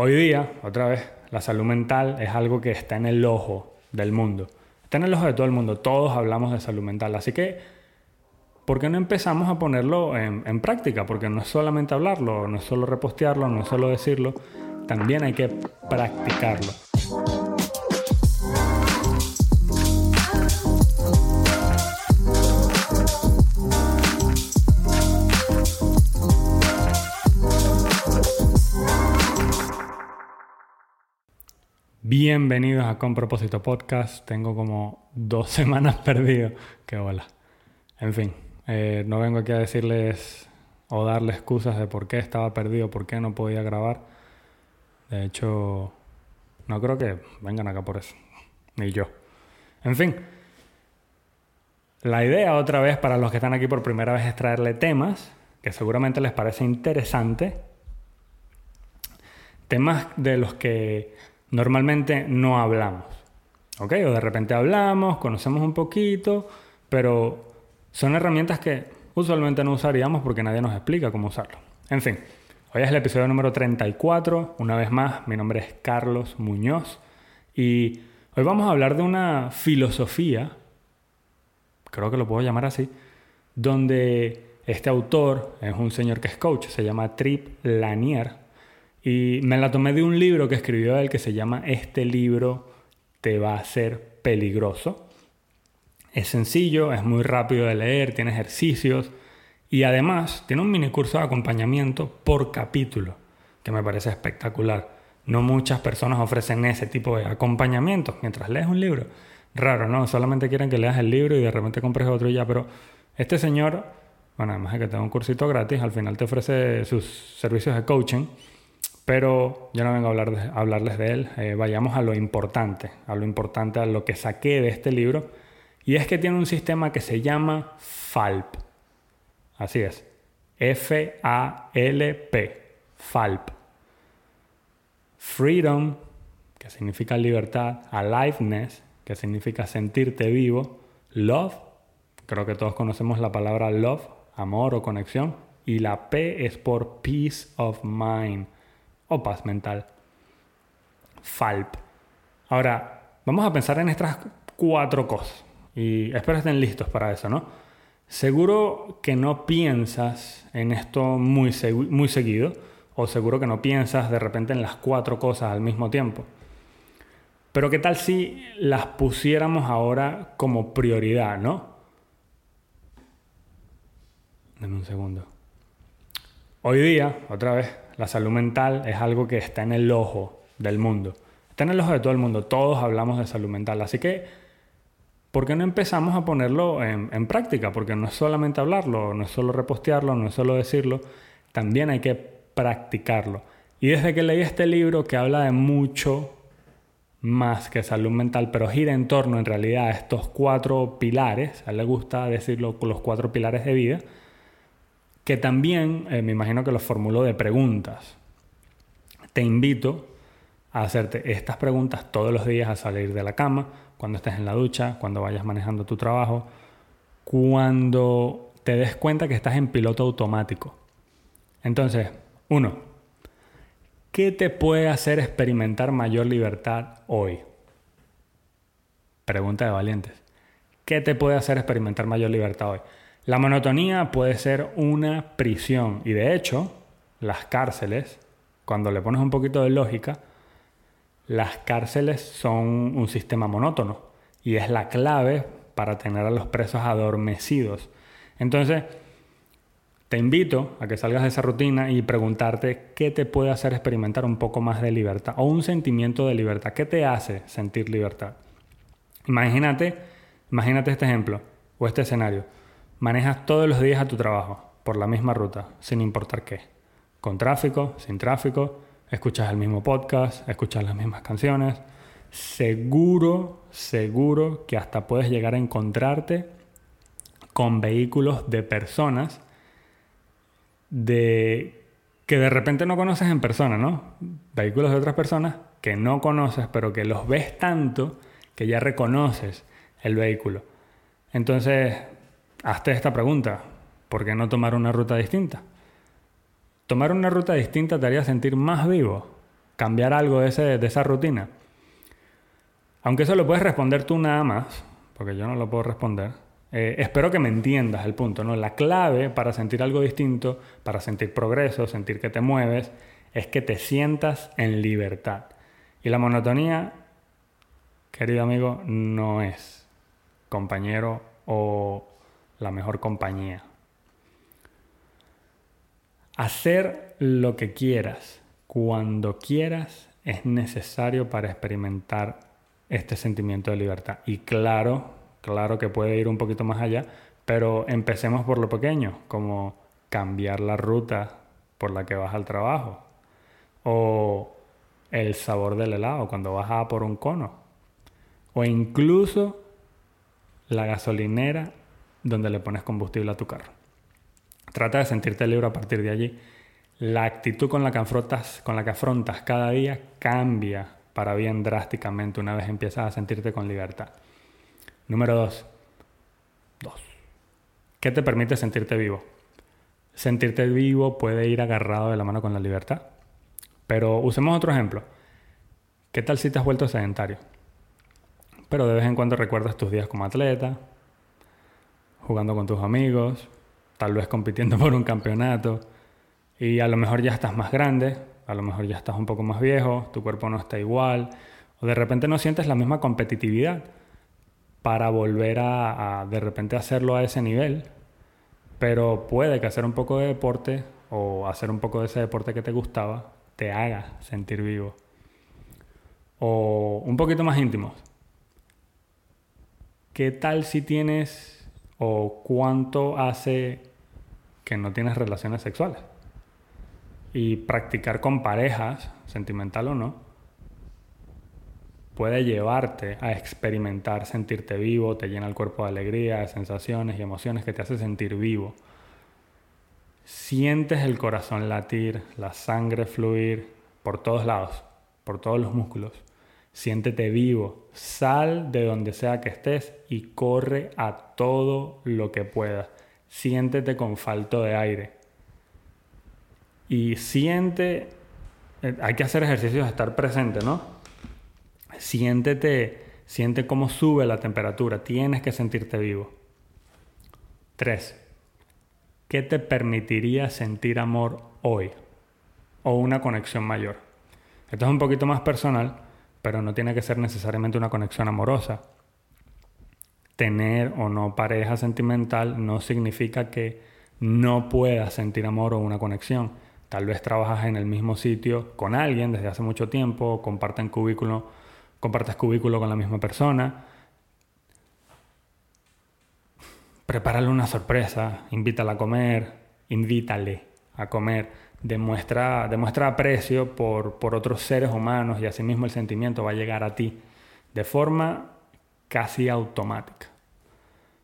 Hoy día, otra vez, la salud mental es algo que está en el ojo del mundo. Está en el ojo de todo el mundo. Todos hablamos de salud mental. Así que, ¿por qué no empezamos a ponerlo en, práctica? Porque no es solamente hablarlo, no es solo repostearlo, no es solo decirlo. También hay que practicarlo. Bienvenidos a Con Propósito Podcast. Tengo como dos semanas perdido. Qué bola. En fin, eh, no vengo aquí a decirles o darles excusas de por qué estaba perdido, por qué no podía grabar. De hecho, no creo que vengan acá por eso. Ni yo. En fin. La idea otra vez para los que están aquí por primera vez es traerle temas que seguramente les parece interesante. Temas de los que normalmente no hablamos. ¿Ok? O de repente hablamos, conocemos un poquito, pero son herramientas que usualmente no usaríamos porque nadie nos explica cómo usarlo. En fin, hoy es el episodio número 34. Una vez más, mi nombre es Carlos Muñoz y hoy vamos a hablar de una filosofía, creo que lo puedo llamar así, donde este autor es un señor que es coach, se llama Trip Lanier y me la tomé de un libro que escribió él que se llama Este libro te va a ser peligroso. Es sencillo, es muy rápido de leer, tiene ejercicios y además tiene un mini curso de acompañamiento por capítulo, que me parece espectacular. No muchas personas ofrecen ese tipo de acompañamiento mientras lees un libro. Raro, ¿no? Solamente quieren que leas el libro y de repente compres otro y ya, pero este señor, bueno, además de que tenga un cursito gratis, al final te ofrece sus servicios de coaching pero yo no vengo a, hablar de, hablarles de él, eh, vayamos a lo importante, a lo importante, a lo que saqué de este libro, y es que tiene un sistema que se llama FALP. Así es, F-A-L-P, FALP. Freedom, que significa libertad, aliveness, que significa sentirte vivo, love, creo que todos conocemos la palabra love, amor o conexión, y la P es por peace of mind o paz mental. FALP. Ahora, vamos a pensar en estas cuatro cosas. Y espero estén listos para eso, ¿no? Seguro que no piensas en esto muy, muy seguido, o seguro que no piensas de repente en las cuatro cosas al mismo tiempo. Pero ¿qué tal si las pusiéramos ahora como prioridad, no? Dame un segundo. Hoy día, otra vez, la salud mental es algo que está en el ojo del mundo. Está en el ojo de todo el mundo. Todos hablamos de salud mental. Así que, ¿por qué no empezamos a ponerlo en, práctica? Porque no es solamente hablarlo, no es solo repostearlo, no es solo decirlo. También hay que practicarlo. Y desde que leí este libro que habla de mucho más que salud mental, pero gira en torno en realidad a estos cuatro pilares, a él le gusta decirlo los cuatro pilares de vida, que también eh, me imagino que los formuló de preguntas. Te invito a hacerte estas preguntas todos los días al salir de la cama, cuando estés en la ducha, cuando vayas manejando tu trabajo, cuando te des cuenta que estás en piloto automático. Entonces, uno, ¿qué te puede hacer experimentar mayor libertad hoy? Pregunta de valientes. ¿Qué te puede hacer experimentar mayor libertad hoy? La monotonía puede ser una prisión y de hecho las cárceles, cuando le pones un poquito de lógica, las cárceles son un sistema monótono y es la clave para tener a los presos adormecidos. Entonces, te invito a que salgas de esa rutina y preguntarte qué te puede hacer experimentar un poco más de libertad o un sentimiento de libertad. ¿Qué te hace sentir libertad? Imagínate, imagínate este ejemplo o este escenario. Manejas todos los días a tu trabajo, por la misma ruta, sin importar qué. Con tráfico, sin tráfico, escuchas el mismo podcast, escuchas las mismas canciones. Seguro, seguro que hasta puedes llegar a encontrarte con vehículos de personas de que de repente no conoces en persona, ¿no? Vehículos de otras personas que no conoces, pero que los ves tanto que ya reconoces el vehículo. Entonces, hazte esta pregunta, ¿por qué no tomar una ruta distinta? Tomar una ruta distinta te haría sentir más vivo. cambiar algo de, esa rutina. Aunque eso lo puedes responder tú nada más, porque yo no lo puedo responder. Eh, espero que me entiendas el punto, ¿no? La clave para sentir algo distinto, para sentir progreso, sentir que te mueves, es que te sientas en libertad. Y la monotonía, querido amigo, no es compañero o la mejor compañía. Hacer lo que quieras, cuando quieras, es necesario para experimentar este sentimiento de libertad. Y claro, claro que puede ir un poquito más allá, pero empecemos por lo pequeño, como cambiar la ruta por la que vas al trabajo o el sabor del helado cuando vas a por un cono o incluso la gasolinera donde le pones combustible a tu carro. Trata de sentirte libre a partir de allí. La actitud con la que afrontas, con la que afrontas cada día cambia para bien drásticamente una vez empiezas a sentirte con libertad. Número dos. Dos. ¿Qué te permite sentirte vivo? Sentirte vivo puede ir agarrado de la mano con la libertad. Pero usemos otro ejemplo. ¿Qué tal si te has vuelto sedentario? Pero de vez en cuando recuerdas tus días como atleta, jugando con tus amigos, tal vez compitiendo por un campeonato, y a lo mejor ya estás más grande, a lo mejor ya estás un poco más viejo, tu cuerpo no está igual, o de repente no sientes la misma competitividad para volver a, de repente hacerlo a ese nivel. Pero puede que hacer un poco de deporte o hacer un poco de ese deporte que te gustaba te haga sentir vivo. O un poquito más íntimos. ¿Qué tal si tienes o cuánto hace que no tienes relaciones sexuales? Y practicar con parejas, sentimental o no, puede llevarte a experimentar, sentirte vivo, te llena el cuerpo de alegría, de sensaciones y emociones que te hace sentir vivo. Sientes el corazón latir, la sangre fluir por todos lados, por todos los músculos. Siéntete vivo, sal de donde sea que estés y corre a todo lo que puedas. Siéntete con falto de aire. Y siente, eh, hay que hacer ejercicios de estar presente, ¿no? Siéntete, siente cómo sube la temperatura, tienes que sentirte vivo. 3. ¿Qué te permitiría sentir amor hoy? O una conexión mayor. Esto es un poquito más personal, pero no tiene que ser necesariamente una conexión amorosa. Tener o no pareja sentimental no significa que no puedas sentir amor o una conexión. Tal vez trabajas en el mismo sitio con alguien desde hace mucho tiempo, comparten cubículo compartas cubículo con la misma persona. Prepárale una sorpresa, invítala a comer, invítale a comer. Demuestra, aprecio por, por otros seres humanos y asimismo el sentimiento va a llegar a ti de forma casi automática.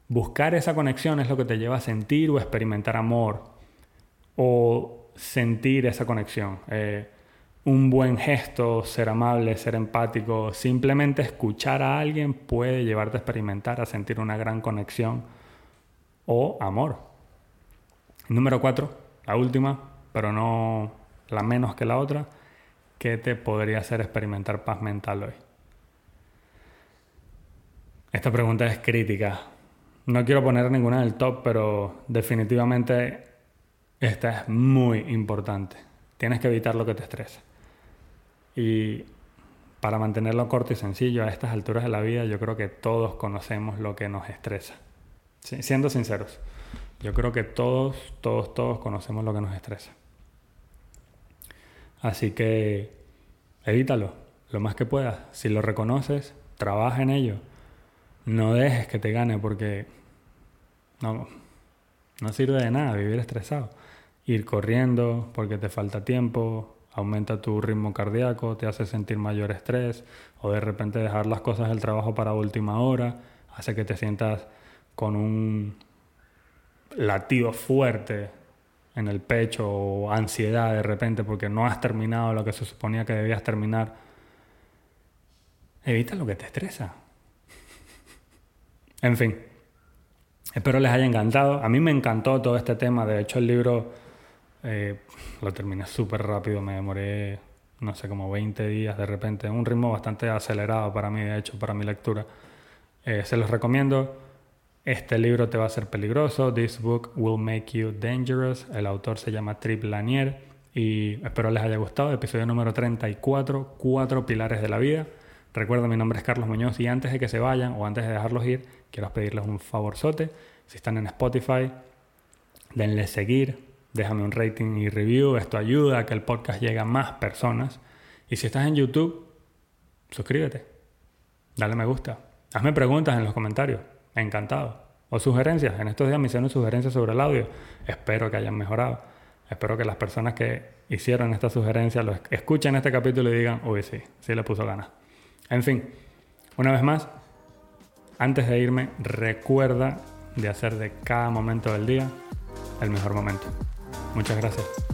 Buscar esa conexión es lo que te lleva a sentir o experimentar amor o sentir esa conexión. Eh, un buen gesto, ser amable, ser empático, simplemente escuchar a alguien puede llevarte a experimentar, a sentir una gran conexión o amor. Número cuatro, la última, pero no la menos que la otra, ¿qué te podría hacer experimentar paz mental hoy? Esta pregunta es crítica. No quiero poner ninguna en el top, pero definitivamente esta es muy importante. Tienes que evitar lo que te estresa. Y para mantenerlo corto y sencillo a estas alturas de la vida, yo creo que todos conocemos lo que nos estresa. siendo sinceros, yo creo que todos, todos, todos conocemos lo que nos estresa. Así que evítalo lo más que puedas. Si lo reconoces, trabaja en ello. No dejes que te gane porque no, no sirve de nada vivir estresado. Ir corriendo porque te falta tiempo, aumenta tu ritmo cardíaco, te hace sentir mayor estrés o de repente dejar las cosas del trabajo para última hora hace que te sientas con un latido fuerte en el pecho o ansiedad de repente porque no has terminado lo que se suponía que debías terminar. Evita lo que te estresa. En fin, espero les haya encantado. A mí me encantó todo este tema. De hecho, el libro eh, lo terminé súper rápido, me demoré no sé, como 20 días de repente, un ritmo bastante acelerado para mí, de hecho, para mi lectura. Eh, se los recomiendo. Este libro te va a ser peligroso. This book will make you dangerous. El autor se llama Trip Lanier y espero les haya gustado. Episodio número 34, Cuatro Pilares de la Vida. Recuerda, mi nombre es Carlos Muñoz y antes de que se vayan o antes de dejarlos ir, quiero pedirles un favorzote. Si están en Spotify, denle seguir, déjame un rating y review. Esto ayuda a que el podcast llegue a más personas. Y si estás en YouTube, suscríbete, dale me gusta, hazme preguntas en los comentarios. Encantado. O sugerencias. En estos días me hicieron sugerencias sobre el audio. Espero que hayan mejorado. Espero que las personas que hicieron esta sugerencia lo escuchen este capítulo y digan, uy, sí, sí le puso ganas. En fin, una vez más, antes de irme, recuerda de hacer de cada momento del día el mejor momento. Muchas gracias.